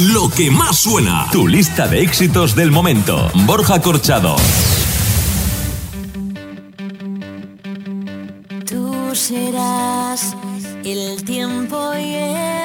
Lo que más suena. Tu lista de éxitos del momento. Borja Corchado. Tú serás el tiempo y el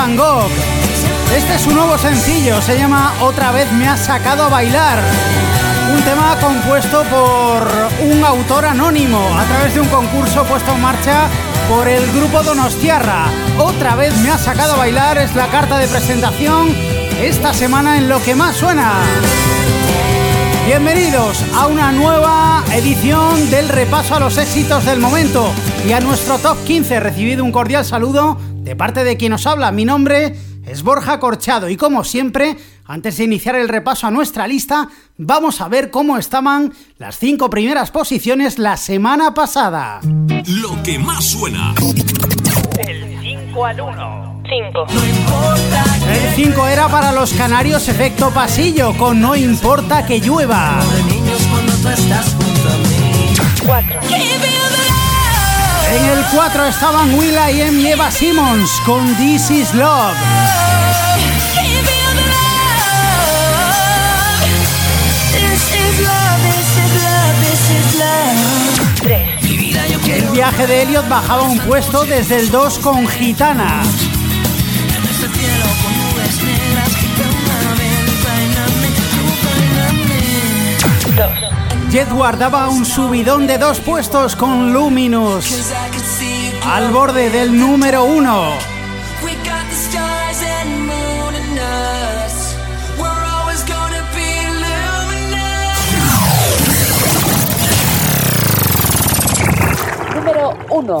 Van. Este es su nuevo sencillo, se llama Otra vez me has sacado a bailar. Un tema compuesto por un autor anónimo a través de un concurso puesto en marcha por el grupo Donostiarra. Otra vez me has sacado a bailar es la carta de presentación esta semana en lo que más suena. Bienvenidos a una nueva edición del repaso a los éxitos del momento y a nuestro top 15. Recibido un cordial saludo parte de quien os habla. Mi nombre es Borja Corchado y como siempre, antes de iniciar el repaso a nuestra lista, vamos a ver cómo estaban las cinco primeras posiciones la semana pasada. Lo que más suena. Del 5 al 1. 5. El 5 era para los canarios efecto pasillo con No importa que llueva. 4. En el 4 estaban Will.i.am y Eva Simmons con This Is Love. 3. El viaje de Elliot bajaba un puesto desde el 2 con Gitana. Jet guardaba un subidón de dos puestos con Luminous al borde del número 1. We got the stars and moon and us. We're always gonna be luminous. Número 1.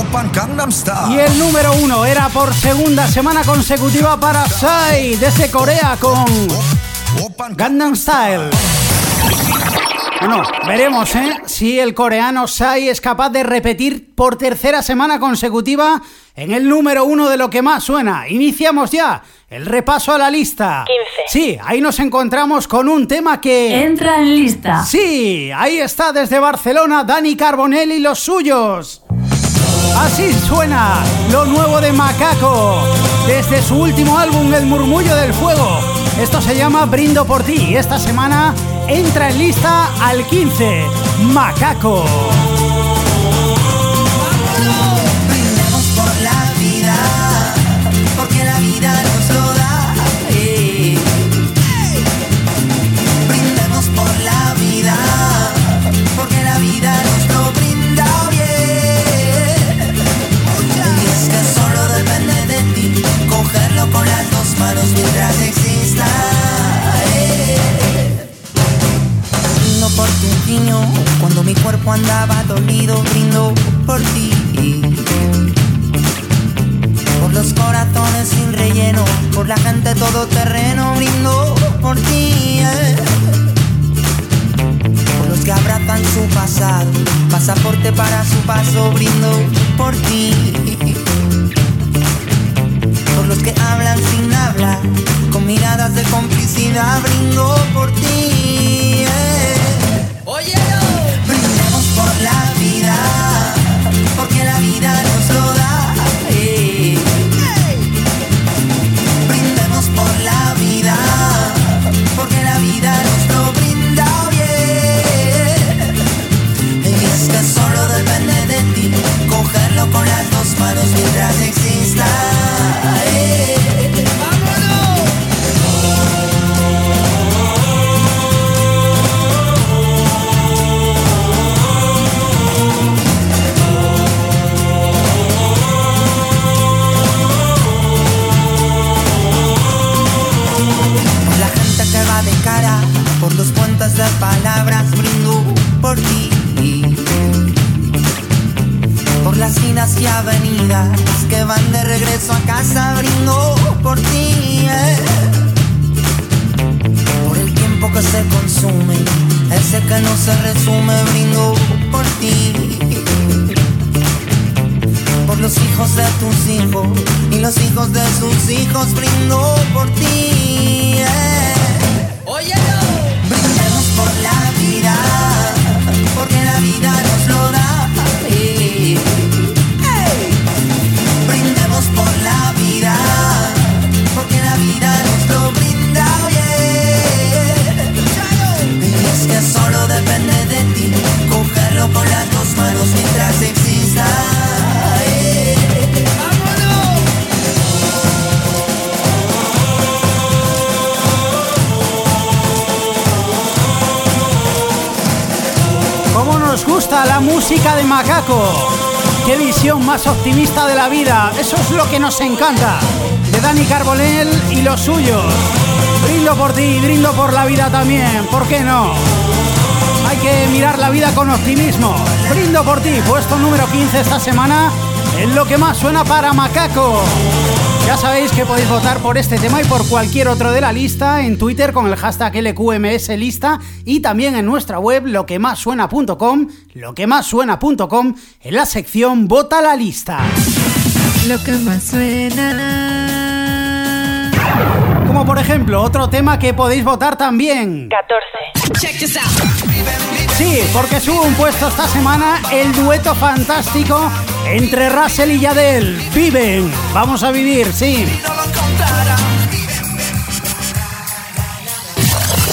Open Gangnam Style. Y el número uno era por segunda semana consecutiva para Psy desde Corea con Open Gangnam Style. Bueno, veremos ¿eh? si el coreano Psy es capaz de repetir por tercera semana consecutiva en el número uno de lo que más suena. Iniciamos ya el repaso a la lista. 15. Sí, ahí nos encontramos con un tema que... Entra en lista. Sí, ahí está desde Barcelona Dani Carbonell y los suyos. Así suena lo nuevo de Macaco desde su último álbum El murmullo del fuego. Esto se llama Brindo por ti y esta semana entra en lista al 15 Macaco. Andaba dolido, brindo por ti. Por los corazones sin relleno, por la gente todoterreno, brindo por ti. eh. Por los que abrazan su pasado, pasaporte para su paso, brindo por ti. Por los que hablan sin hablar, con miradas de complicidad, brindo por ti. eh. Manos mientras exista. eh. La gente que va de cara, por los puentes de palabras, brindo por ti. Las esquinas y avenidas que van de regreso a casa, brindo por ti. eh. Por el tiempo que se consume, ese que no se resume, brindo por ti por los hijos de tus hijos y los hijos de sus hijos brindo por ti. eh. La música de Macaco? ¡Qué visión más optimista de la vida! Eso es lo que nos encanta. De Dani Carbonell y los suyos. Brindo por ti, brindo por la vida también. ¿Por qué no? Hay que mirar la vida con optimismo. Brindo por ti, puesto número 15 esta semana en lo que más suena para Macaco. Ya sabéis que podéis votar por este tema y por cualquier otro de la lista en Twitter con el hashtag LQMS lista y también en nuestra web loquemassuena.com, loquemassuena.com en la sección Vota la lista. Lo que más suena. Como por ejemplo otro tema que podéis votar también. 14. Sí, porque sube un puesto esta semana el dueto fantástico entre Russell y Yadel. Viven, vamos a vivir, sí.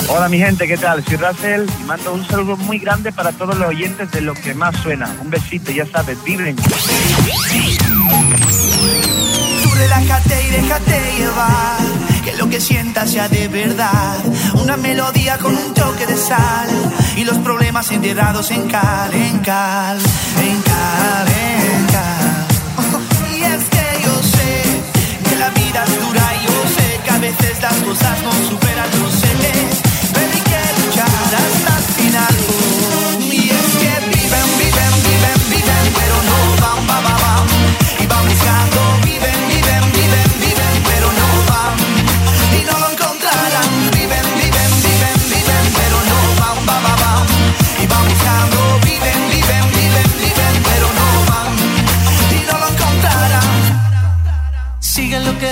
Hola mi gente, ¿qué tal? Soy Russell y mando un saludo muy grande para todos los oyentes de lo que más suena. Un besito, ya sabes, vibren. Tú relájate y déjate llevar, lo que sientas sea de verdad. Una melodía con un toque de sal y los problemas enterrados en cal, en cal, en cal, en cal. Y es que yo sé que la vida es dura y yo sé que a veces las cosas no superan los seres, pero hay que luchar hasta el final.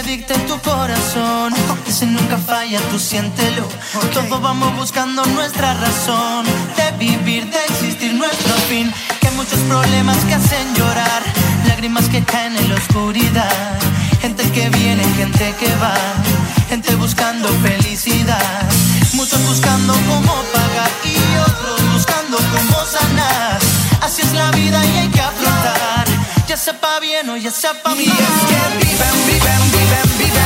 que dicte tu corazón. Ese nunca falla, tú siéntelo. Okay. Todos vamos buscando nuestra razón de vivir, de existir nuestro fin. Que hay muchos problemas que hacen llorar, lágrimas que caen en la oscuridad. Gente que viene, gente que va, gente buscando felicidad. Muchos buscando cómo pagar y otros buscando cómo sanar. Así es la vida y hay que afrontar ya sepa bien o ya sepa mal. Y es que viven, viven, viven, viven,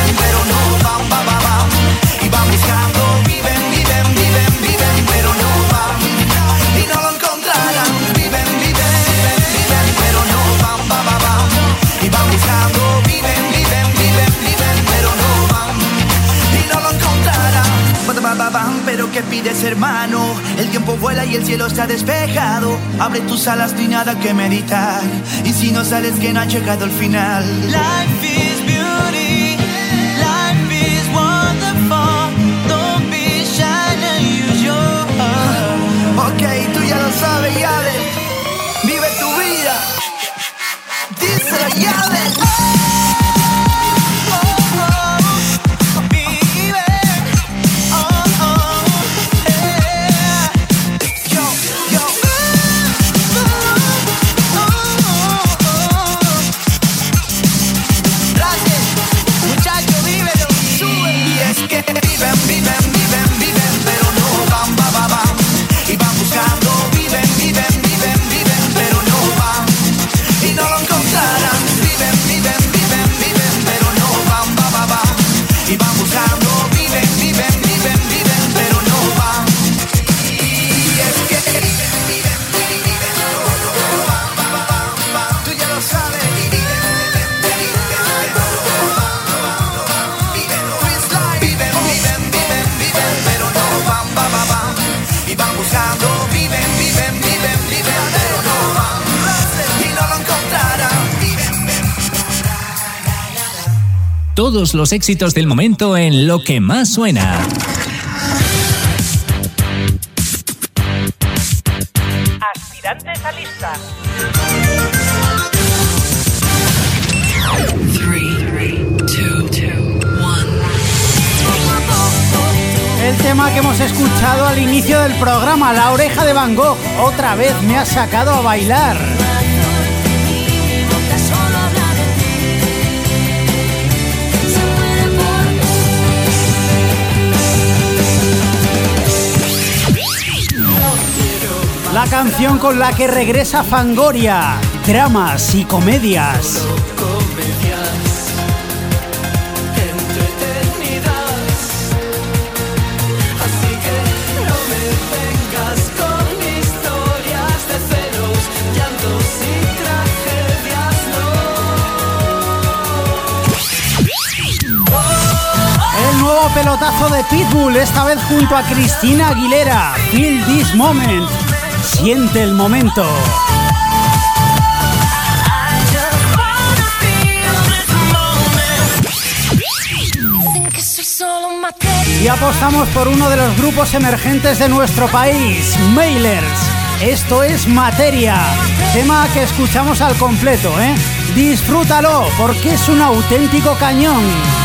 Pero ¿qué pides hermano? El tiempo vuela y el cielo está despejado. Abre tus alas, hay nada que meditar. Y si no sales que no ha llegado el final Life is beauty. Life is wonderful. Don't be shy and use your heart. Ok, tú ya lo sabes, Yale. Vive tu vida. Díselo, Yale Todos los éxitos del momento en lo que más suena. Aspirantes a lista. El tema que hemos escuchado al inicio del programa, La oreja de Van Gogh, otra vez me ha sacado a bailar. Canción con la que regresa Fangoria, dramas y comedias. El nuevo pelotazo de Pitbull, esta vez junto a Cristina Aguilera. Feel this moment. Siente el momento. Y apostamos por uno de los grupos emergentes de nuestro país, Mailers. Esto es Materia, tema que escuchamos al completo, ¿eh? Disfrútalo, porque es un auténtico cañón.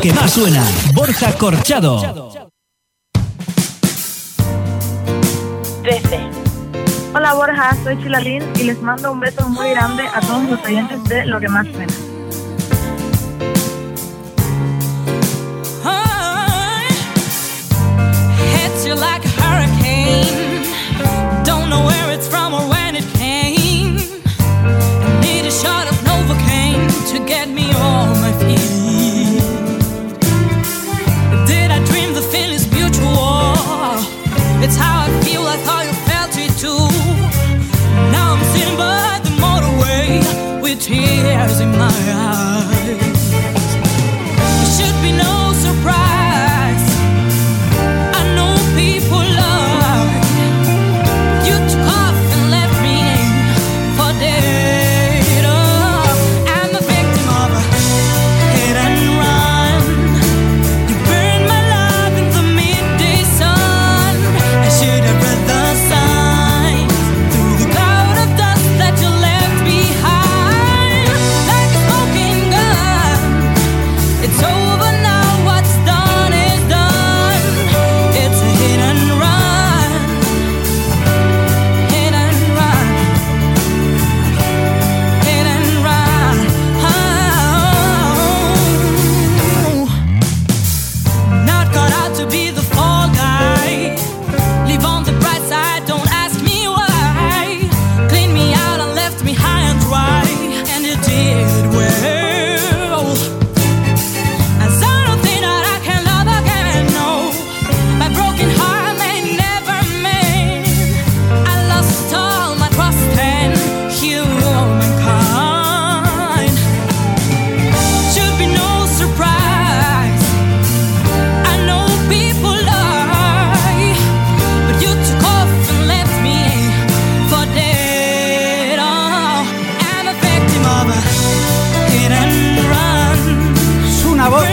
Que más suena. Borja Corchado. 13. Hola Borja, soy Chilalín y les mando un beso muy grande a todos los oyentes de Lo que más suena.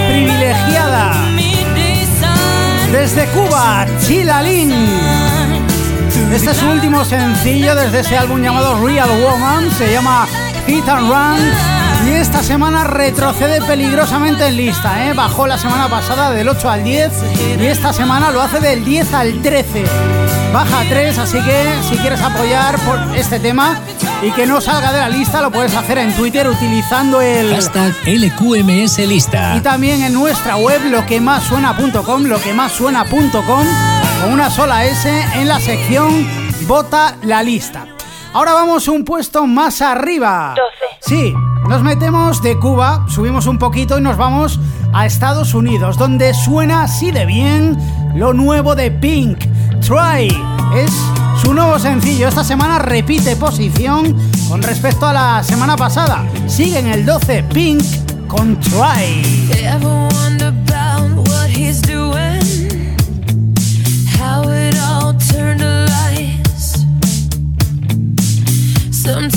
Privilegiada. Desde Cuba, Chilalín. Este es su último sencillo desde ese álbum llamado Real Woman. Se llama Hit and Run. Y esta semana retrocede peligrosamente en lista. ¿eh? Bajó la semana pasada del 8 al 10. Y esta semana lo hace del 10 al 13. Baja 3, así que si quieres apoyar por este tema y que no salga de la lista, lo puedes hacer en Twitter utilizando el Hashtag LQMS Lista. y también en nuestra web loquemassuena.com, loquemassuena.com, con una sola S en la sección Vota la lista. Ahora vamos un puesto más arriba. 12. Sí, nos metemos de Cuba, subimos un poquito y nos vamos a Estados Unidos, donde suena así de bien lo nuevo de Pink. Try es su nuevo sencillo. Esta semana repite posición con respecto a la semana pasada. Sigue en el 12 Pink con Try. Sometimes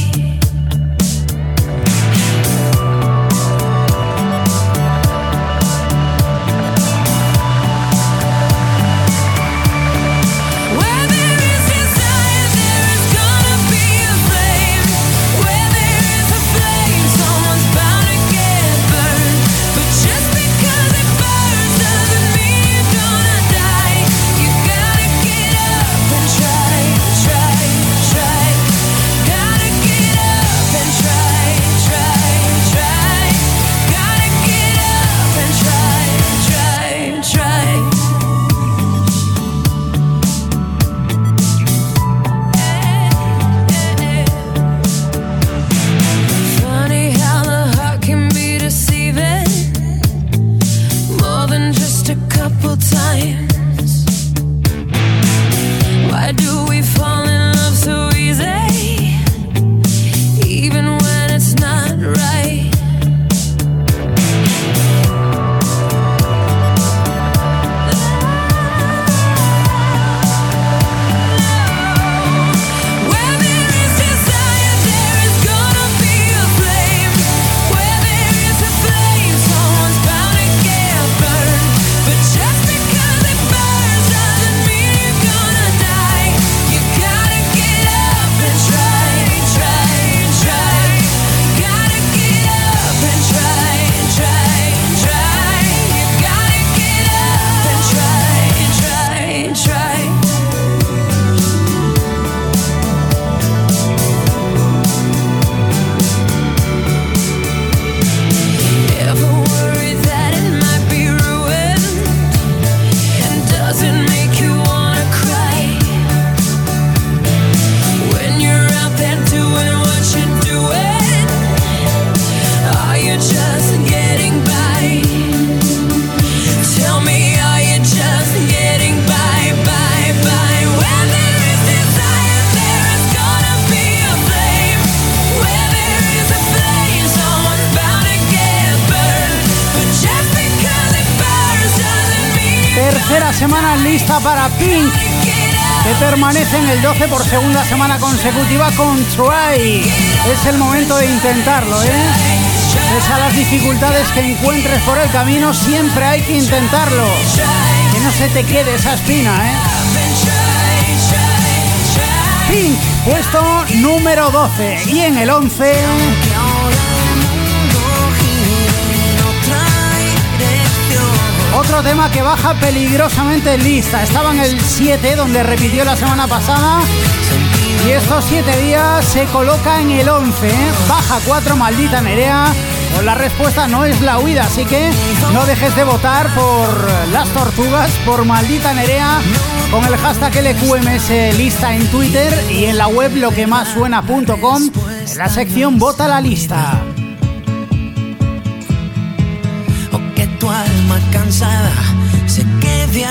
Consecutiva con Try. Es el momento de intentarlo, ¿eh? Pese a las dificultades que encuentres por el camino, siempre hay que intentarlo. Que no se te quede esa espina, ¿eh? Pink, puesto número 12. Y en el 11... Otro tema que baja peligrosamente en lista. Estaba en el 7, donde repitió la semana pasada. Y estos 7 días se coloca en el 11. ¿eh? Baja 4, maldita Nerea. Pues la respuesta no es la huida, así que no dejes de votar por las tortugas, por maldita Nerea, con el hashtag LQMS lista en Twitter y en la web loquemassuena.com, en la sección Vota la lista. que tu alma cansada se quede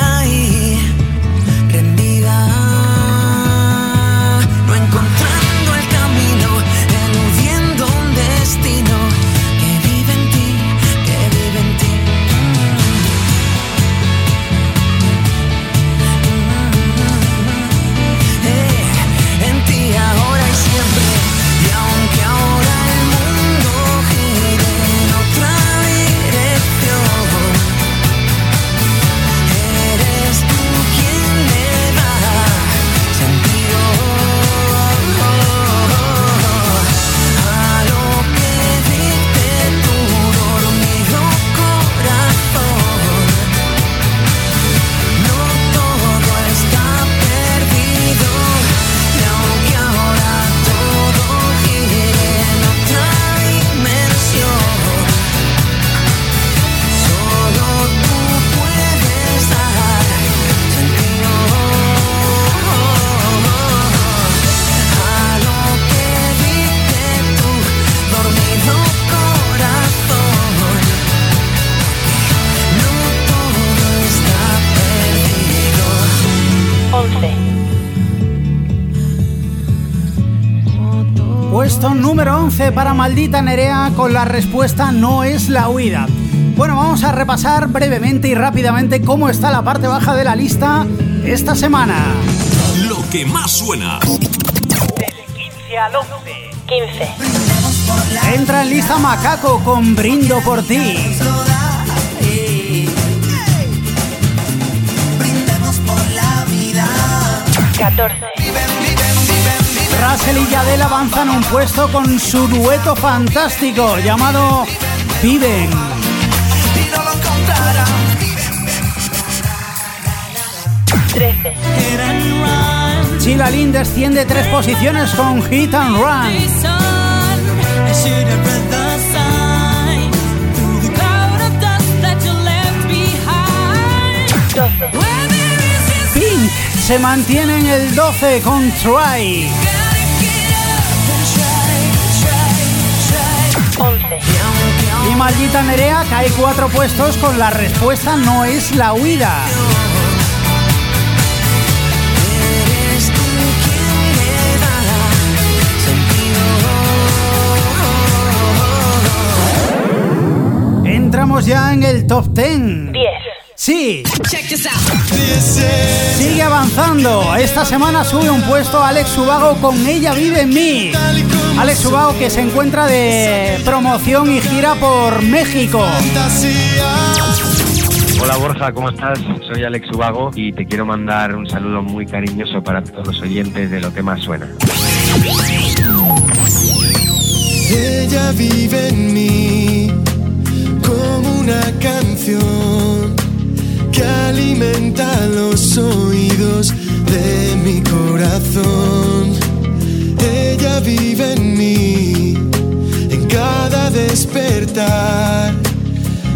Puesto número 11 para Maldita Nerea con la respuesta no es la huida. Bueno, vamos a repasar brevemente y rápidamente cómo está la parte baja de la lista esta semana. Lo que más suena. 15 al 11. 15. Entra en lista Macaco con Brindo por ti. Brindemos por la vida. 14. Russell y Yadel avanzan un puesto con su dueto fantástico llamado Viven. Y no lo encontrarán. 13. Sheila Lynn desciende tres posiciones con Hit and Run. Pink se mantiene en el 12 con Try. Maldita Nerea cae cuatro puestos con la respuesta no es la huida. Entramos ya en el top 10. 10. Sí. Sigue avanzando. Esta semana sube un puesto Alex Subago con Ella vive en mí. Alex Subago que se encuentra de promoción y gira por México. Hola Borja, ¿cómo estás? Soy Alex Ubago y te quiero mandar un saludo muy cariñoso para todos los oyentes de lo que más suena. Ella vive en mí como una canción alimenta los oídos de mi corazón. Ella vive en mí en cada despertar,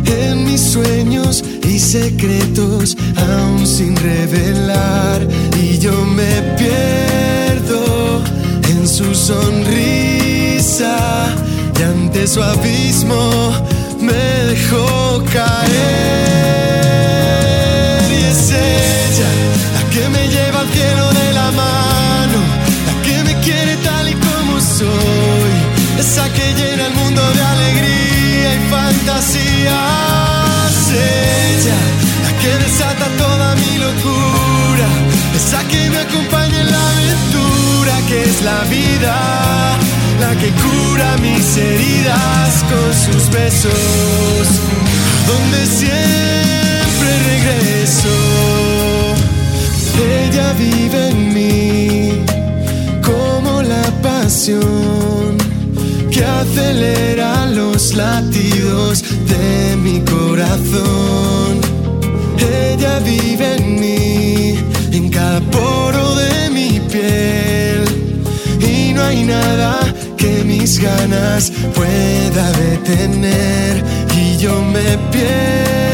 en mis sueños y secretos aún sin revelar. Y yo me pierdo en su sonrisa y ante su abismo me dejó caer. Ella la que me lleva al cielo de la mano, la que me quiere tal y como soy, esa que llena el mundo de alegría y fantasías. Ella, la que desata toda mi locura, esa que me acompaña en la aventura que es la vida, la que cura mis heridas con sus besos, donde siempre regreso. Ella vive en mí como la pasión que acelera los latidos de mi corazón. Ella vive en mí, en cada poro de mi piel. Y no hay nada que mis ganas pueda detener. Y yo me pierdo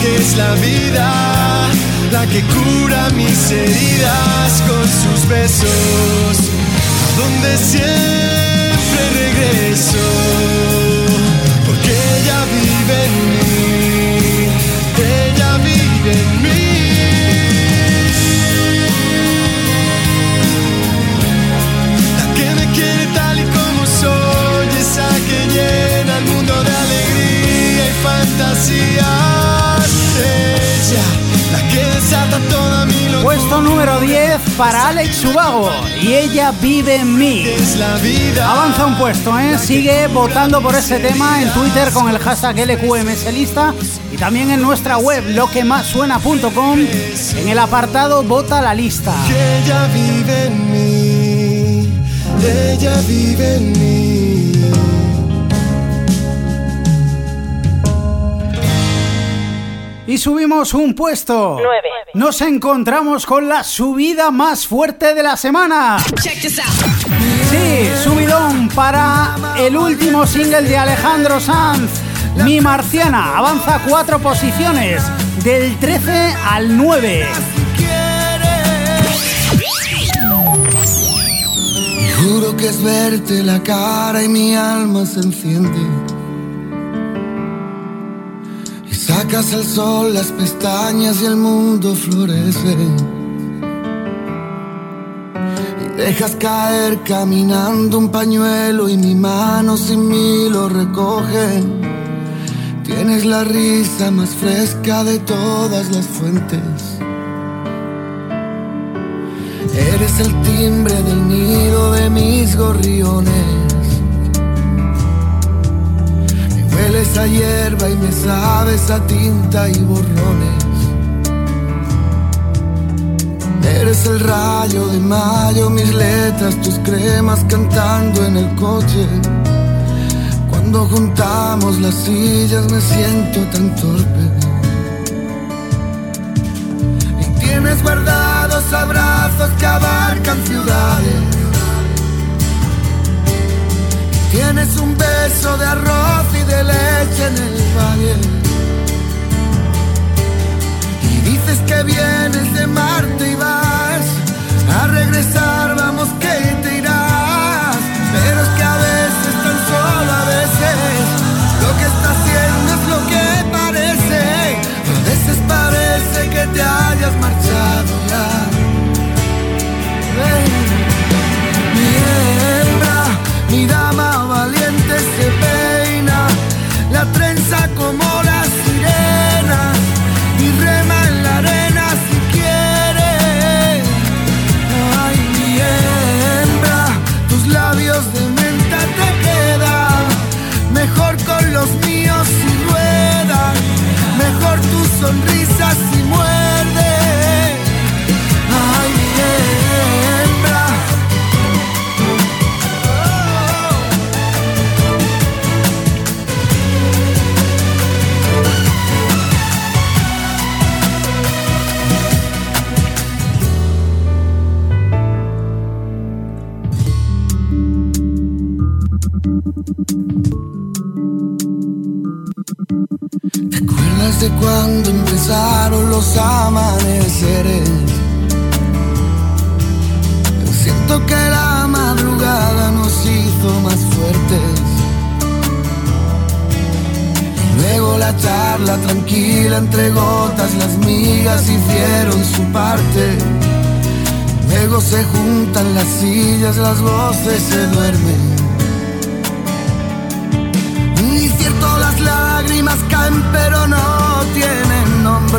que es la vida, la que cura mis heridas con sus besos, a donde siempre regreso, porque ella vive en mí, ella vive en mí. La que me quiere tal y como soy, esa que llena el mundo de alegría y fantasías. Ella, la que desata toda mi locura. Puesto número 10 para Alex Ubago y ella vive en mí. Avanza un puesto, ¿eh? Sigue votando por este tema en Twitter con el hashtag LQMSLista y también en nuestra web loquemassuena.com en el apartado Vota la lista. Ella vive en mí, ella vive en mí. Y subimos un puesto. Nos encontramos con la subida más fuerte de la semana. Sí, subidón para el último single de Alejandro Sanz, Mi Marciana. Avanza cuatro posiciones, del 13 al 9. Y juro que es verte la cara y mi alma se enciende. Sacas al sol las pestañas y el mundo florece. Y dejas caer caminando un pañuelo y mi mano sin mí lo recoge. Tienes la risa más fresca de todas las fuentes. Eres el timbre del nido de mis gorriones. Hueles a hierba y me sabes a tinta y borrones. Eres el rayo de mayo, mis letras, tus cremas cantando en el coche. Cuando juntamos las sillas me siento tan torpe. Y tienes guardados abrazos que abarcan ciudades. Tienes un beso de arroz y de leche en el valle. Y dices que vienes de Marte y vas a regresar, vamos que te irás. Pero es que a veces, tan solo a veces, lo que está haciendo es lo que parece. A veces parece que te hayas marchado ya. se peina la trenza como la sirena y rema en la arena si quiere. Ay, mi hembra, tus labios de menta te quedan mejor con los míos si ruedan, mejor tu sonrisa amaneceres. Siento que la madrugada nos hizo más fuertes. Luego la charla tranquila entre gotas, las migas hicieron su parte. Luego se juntan las sillas, las voces se duermen. Y cierto las lágrimas caen pero no tienen Y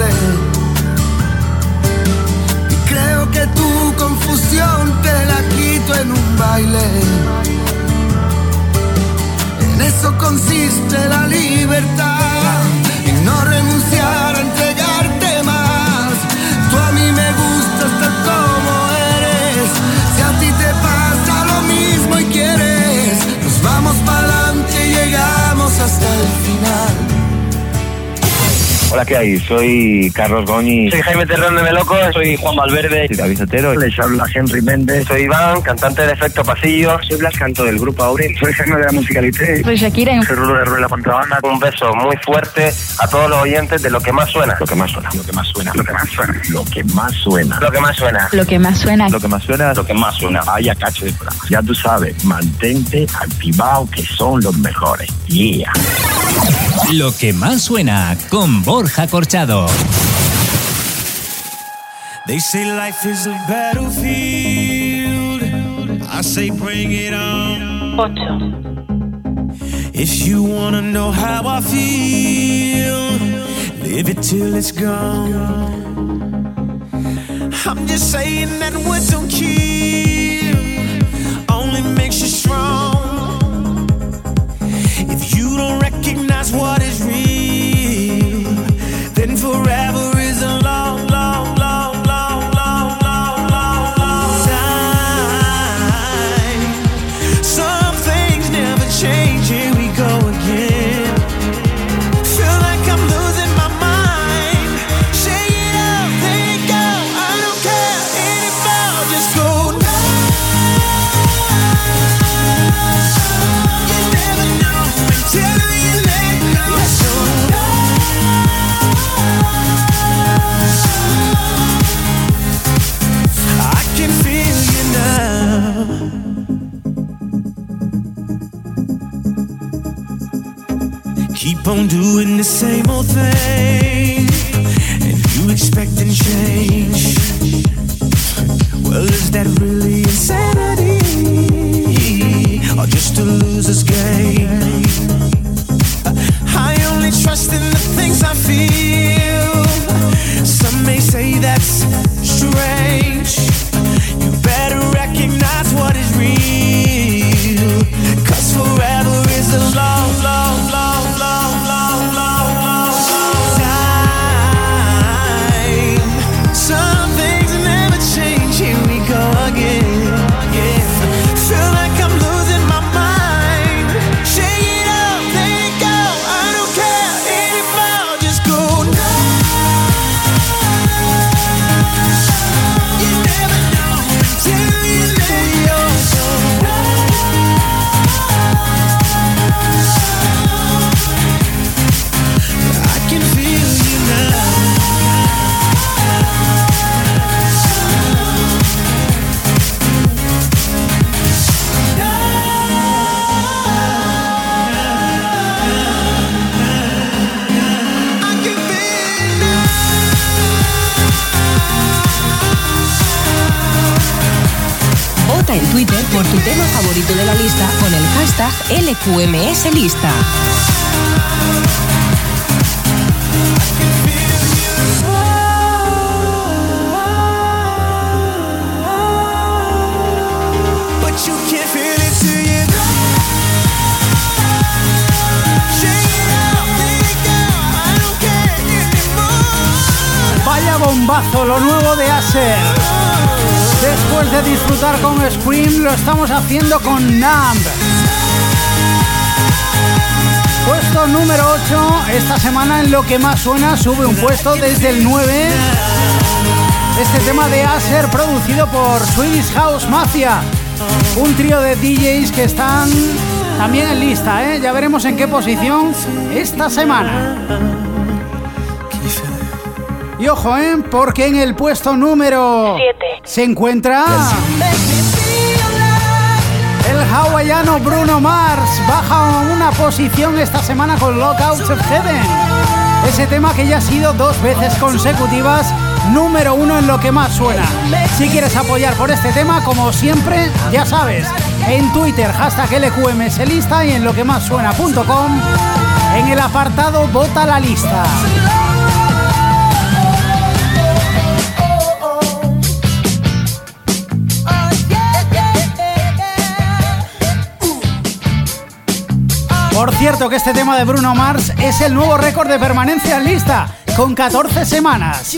creo que tu confusión te la quito en un baile. En eso consiste la libertad. Y no renunciar a entregarte más. Tú a mí me gustas tal como eres. Si a ti te pasa lo mismo y quieres, nos vamos para adelante y llegamos hasta el final. Hola, ¿qué hay? Soy Carlos Goñi. Soy Jaime Terrón de Meloco, soy Juan Valverde. Soy David Sotero. Les habla Henry Méndez. Soy Iván, cantante de Efecto Pasillo. Soy Blas Canto del grupo Aurel. Soy Jaime de la Musicalité. Soy Shakira. Soy Rulo de Rulo la Contrabanda. Un beso muy fuerte a todos los oyentes de lo que más suena. Lo que más suena. Lo que más suena. Lo que más suena. Lo que más suena. Lo que más suena. Lo que más suena. Lo que más suena. Lo que más suena. Vaya cacho de programa. Ya tú sabes, mantente activado que son los mejores. Yeah. Lo que más suena con Borja Corchado. They say life is a battlefield. I say bring it on. 8. If you wanna know how I feel, live it till it's gone. I'm just saying that what don't kill what it on doing the same old thing, and you expecting change. Care anymore. Vaya bombazo, lo nuevo de Acer. Después de disfrutar con Scream, lo estamos haciendo con Numb. Puesto número 8, esta semana en lo que más suena, sube un puesto desde el 9. Este tema de Acer producido por Swedish House Mafia. Un trío de DJs que están también en lista, ¿eh? Ya veremos en qué posición esta semana. Y ojo, ¿eh? Porque en el puesto número 7 se encuentra el hawaiano Bruno Mars. Baja una posición esta semana con Lockouts of Heaven. Ese tema que ya ha sido dos veces consecutivas número uno en lo que más suena. Si quieres apoyar por este tema, como siempre, ya sabes, en Twitter, hashtag LQMS lista y en lo que más suena.com, en el apartado Vota la lista. Cierto que este tema de Bruno Mars es el nuevo récord de permanencia en lista, con 14 semanas.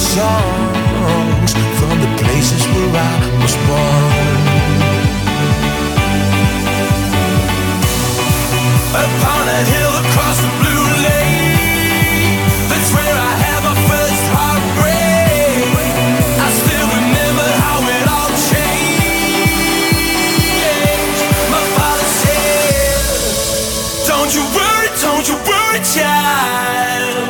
Songs from the places where I was born. Upon a hill across the blue lake That's where I had my first heartbreak. I still remember how it all changed. My father said Don't you worry, don't you worry, child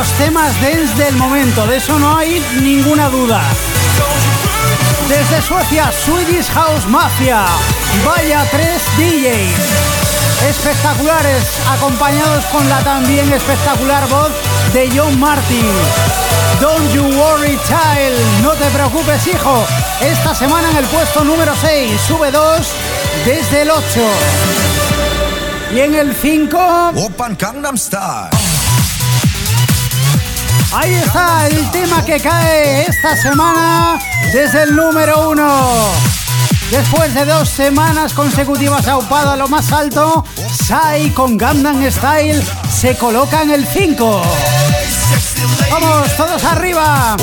Los temas dance del momento, de eso no hay ninguna duda. Desde Suecia, Swedish House Mafia. Vaya tres DJs. Espectaculares, acompañados con la también espectacular voz de John Martin. Don't you worry, child. No te preocupes, hijo. Esta semana en el puesto número 6, sube 2 desde el 8. Y en el 5. Open Gangnam Style. Ahí está el tema que cae esta semana desde el número uno. Después de dos semanas consecutivas aupado a lo más alto, Sai con Gangnam Style se coloca en el 5. Vamos, todos arriba.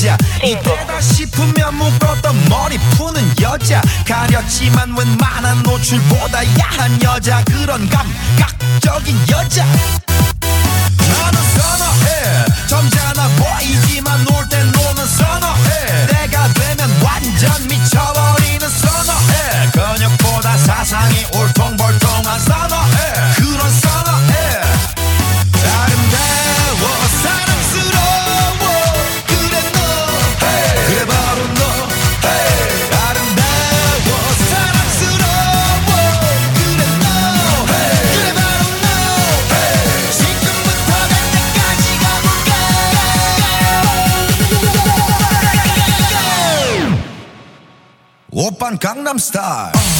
노는 여자. 이때다 싶으면 묶었던 머리 푸는 여자. 가렸지만 웬만한 노출보다 야한 여자. 그런 감각적인 여자. 나는 선어해. 점잖아 보이지만 놀 I'm star.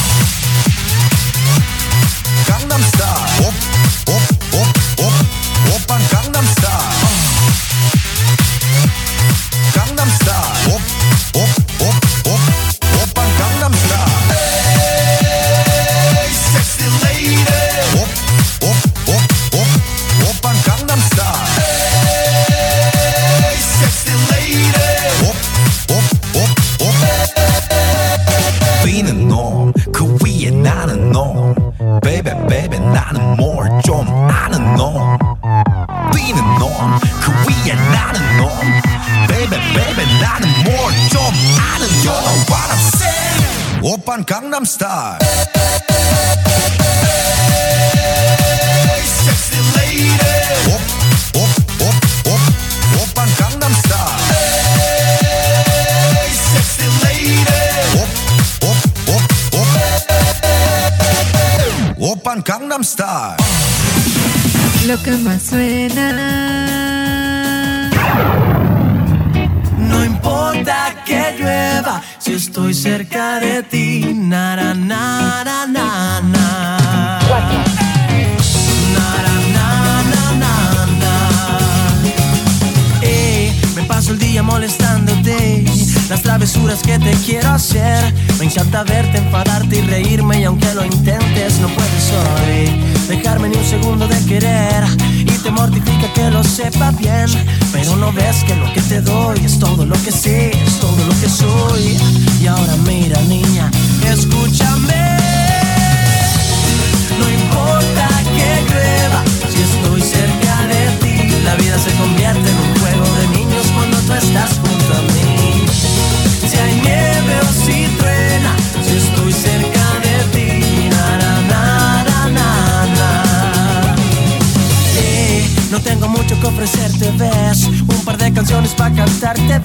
Ves que lo que te doy es todo lo que sé, es todo lo que soy. Y ahora mira, niña,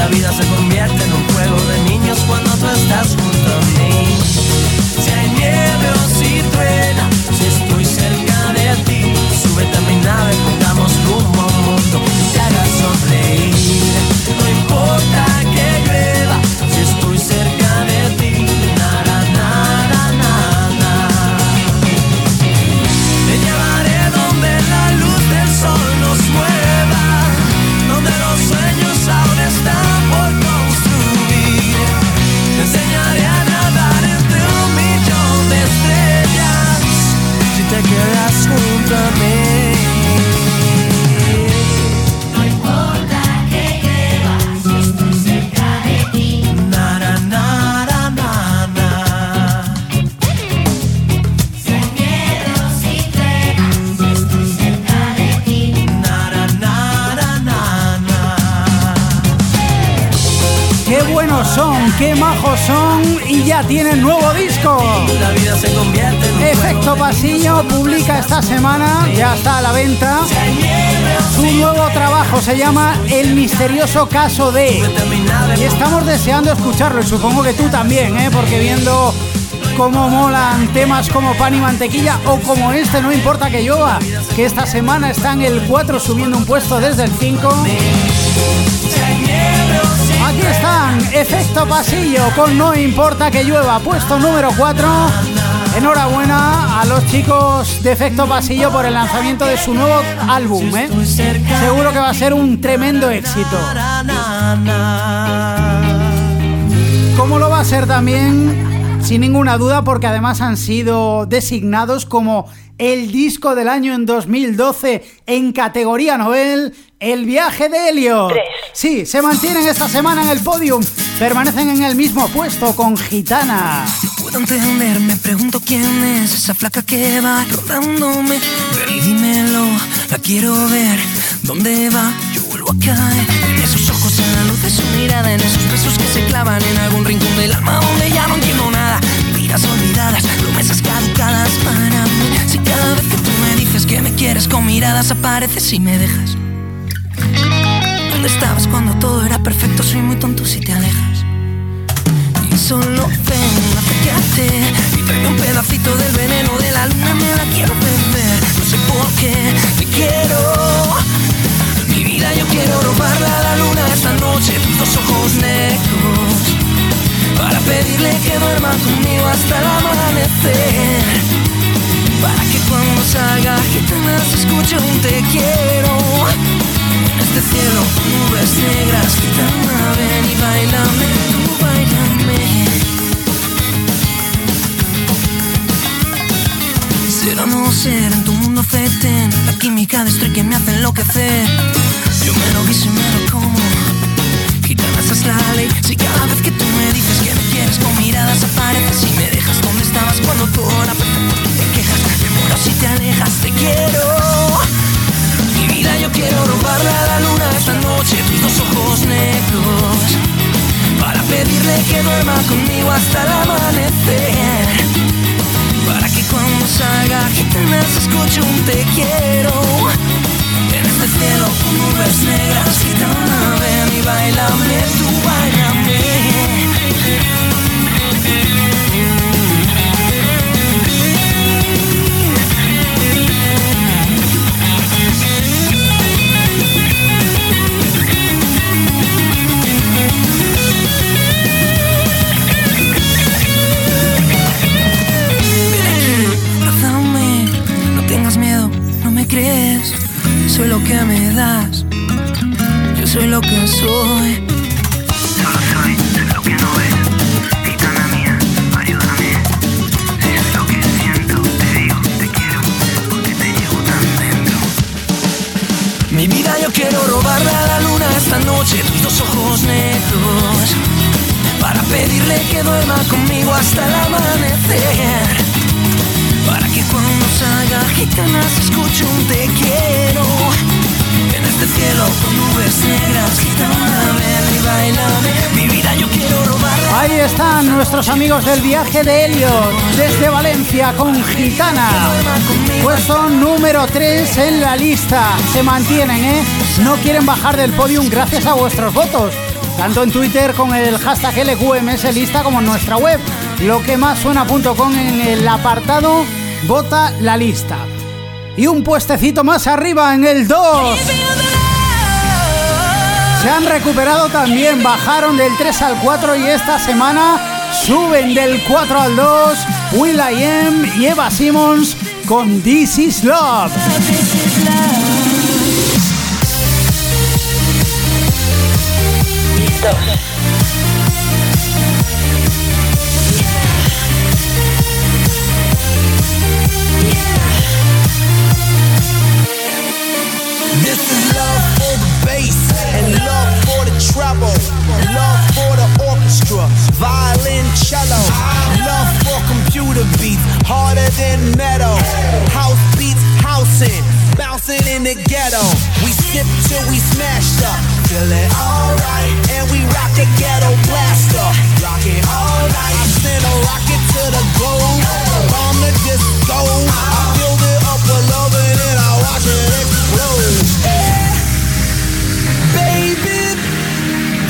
la vida se convierte en un juego de niños cuando tú estás junto a mí. Si hay nieve o si truena, si estoy cerca de ti, súbete a mi nave, pongamos rumbo a mundo que te haga sonreír. No importa qué majos son y ya tienen nuevo disco. Efecto Pasillo publica esta semana, ya está a la venta, su nuevo trabajo se llama El misterioso caso de... Y estamos deseando escucharlo y supongo que tú también, ¿eh? porque viendo cómo molan temas como pan y mantequilla o como este, no importa que llueva, que esta semana está en el 4 subiendo un puesto desde el 5. Aquí están, Efecto Pasillo con No importa que llueva, puesto número 4. Enhorabuena a los chicos de Efecto Pasillo por el lanzamiento de su nuevo álbum. ¿eh? Seguro que va a ser un tremendo éxito. ¿Cómo lo va a ser también? Sin ninguna duda, porque además han sido designados como el disco del año en 2012 en categoría Nobel, El viaje de Helio. Sí, se mantienen esta semana en el podium, permanecen en el mismo puesto con Gitana. puedo entender, me pregunto quién es esa flaca que va rodándome. Ven y dímelo, la quiero ver. ¿Dónde va? Yo vuelvo a caer. En esos ojos, en la luz de su mirada, en esos besos que se clavan en algún rincón del alma donde ya no entiendo Vidas olvidadas, promesas caducadas para mí. Si cada vez que tú me dices que me quieres con miradas apareces y me dejas. ¿Dónde estabas cuando todo era perfecto? Soy muy tonto si te alejas. Y solo ven, acércate Y tráeme un pedacito del veneno de la luna Me la quiero beber, no sé por qué Te quiero Mi vida yo quiero robarle a la luna esta noche Tus dos ojos negros Para pedirle que duerma conmigo hasta el amanecer. Para que cuando salga gitana se escuche un te quiero. En este cielo nubes negras Gitana ven y bailame, tú bailame Ser o no ser en tu mundo feten La química de que me hace enloquecer. Yo me lo guiso y me lo como Es la ley Si cada vez que tú me dices que me quieres Con miradas apareces. Y me dejas donde estabas Cuando todo era perfecto tú te quejas Me muero si te alejas, te quiero. Mi vida yo quiero robarle a la luna esta noche Tus dos ojos negros. Para pedirle que duerma conmigo hasta el amanecer. Para que cuando salga gitana se escuche un te quiero Este cielo con nubes negras Gitana ven y bailame, tú bailame me das, yo soy lo que soy. Solo soy lo que no ves, gitana mía, ayúdame. Es lo que siento, te digo, te quiero, porque te llevo tan dentro. Mi vida yo quiero robarle a la luna esta noche tus dos ojos negros para pedirle que duerma conmigo hasta el amanecer. Para que cuando salga gitana se escuche un te quiero. Este cielo con. Mi vida yo quiero. Ahí están nuestros amigos del viaje de Elliot desde Valencia con Gitana. Puesto número 3 en la lista. Se mantienen, ¿eh? No quieren bajar del podium gracias a vuestros votos. Tanto en Twitter con el hashtag LQMS lista como en nuestra web. Lo que más suena.com en el apartado Vota la lista. Y un puestecito más arriba en el 2. Se han recuperado también, bajaron del 3 al 4 y esta semana suben del 4 al 2 Will I Am y Eva Simmons con This Is Love. orchestra, violin, cello. Love for computer beats, harder than metal. House beats, housing, bouncing in the ghetto. We sip till we smashed up, feeling alright. And we rock the ghetto blaster, rocking all night. I send a rocket to the globe, bomb the disco. I build it up with love and then I watch it explode. Yeah, baby,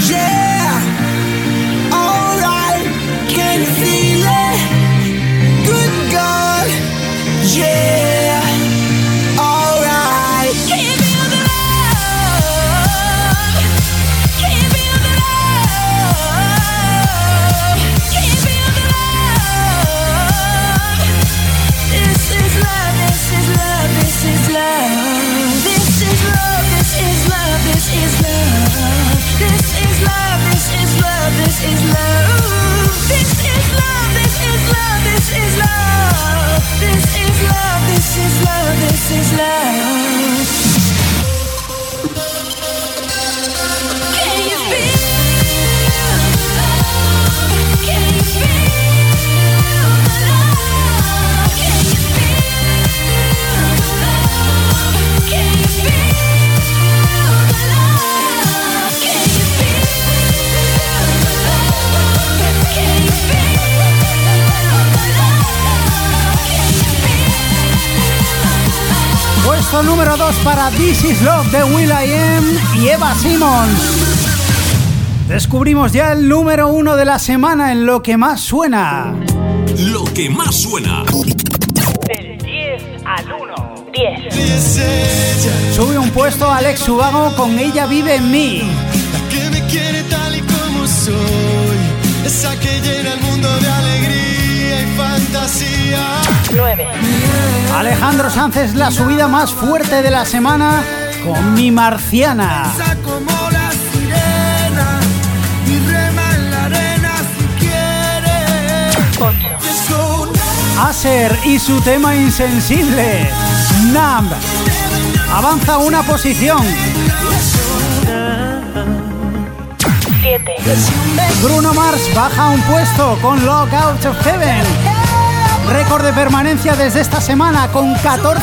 yeah. This is love, this is love, this is love. Puesto número 2 para This Is Love de Will.i.am y Eva Simmons. Descubrimos ya el número uno de la semana en lo que más suena. Lo que más suena. Del 10 al 1. 10. Sube un puesto Alex Ubago con Ella vive en mí. que me quiere tal y como soy. Esa que llena el mundo de alegría fantasía. 9. Alejandro Sánchez la subida más fuerte de la semana con Mi Marciana. como la sirena y rema en la arena si quieres. Aser y su tema insensible. Numb. Avanza una posición. 7. Bruno Mars baja un puesto con Lock Out of Heaven. Récord de permanencia desde esta semana con 14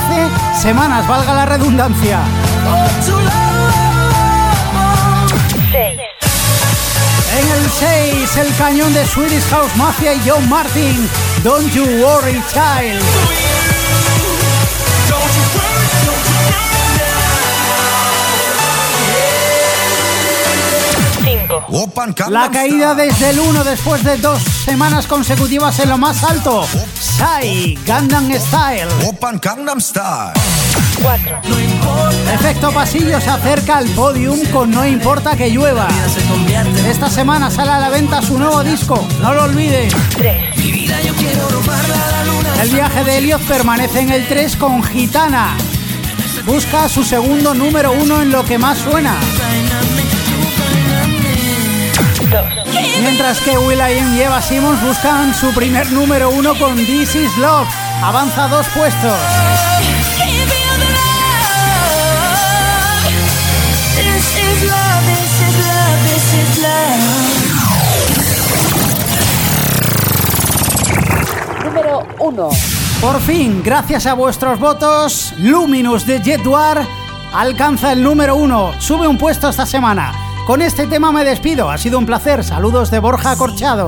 semanas, valga la redundancia. 6. En el 6, el cañón de Swedish House Mafia y John Martin. Don't you worry, child. La caída desde el 1 después de dos semanas consecutivas en lo más alto. Psy, Gangnam Style. Efecto pasillo se acerca al podium con No importa que llueva. Esta semana sale a la venta su nuevo disco, no lo olvide. El viaje de Elliot permanece en el 3 con Gitana. Busca su segundo número uno en lo que más suena. Mientras que Will.i.am y Eva Simmons buscan su primer número uno con This Is Love. Avanza dos puestos. Número 1. Por fin, gracias a vuestros votos, Luminous de Jetwar alcanza el número uno. Sube un puesto esta semana. Con este tema me despido. Ha sido un placer. Saludos de Borja Corchado.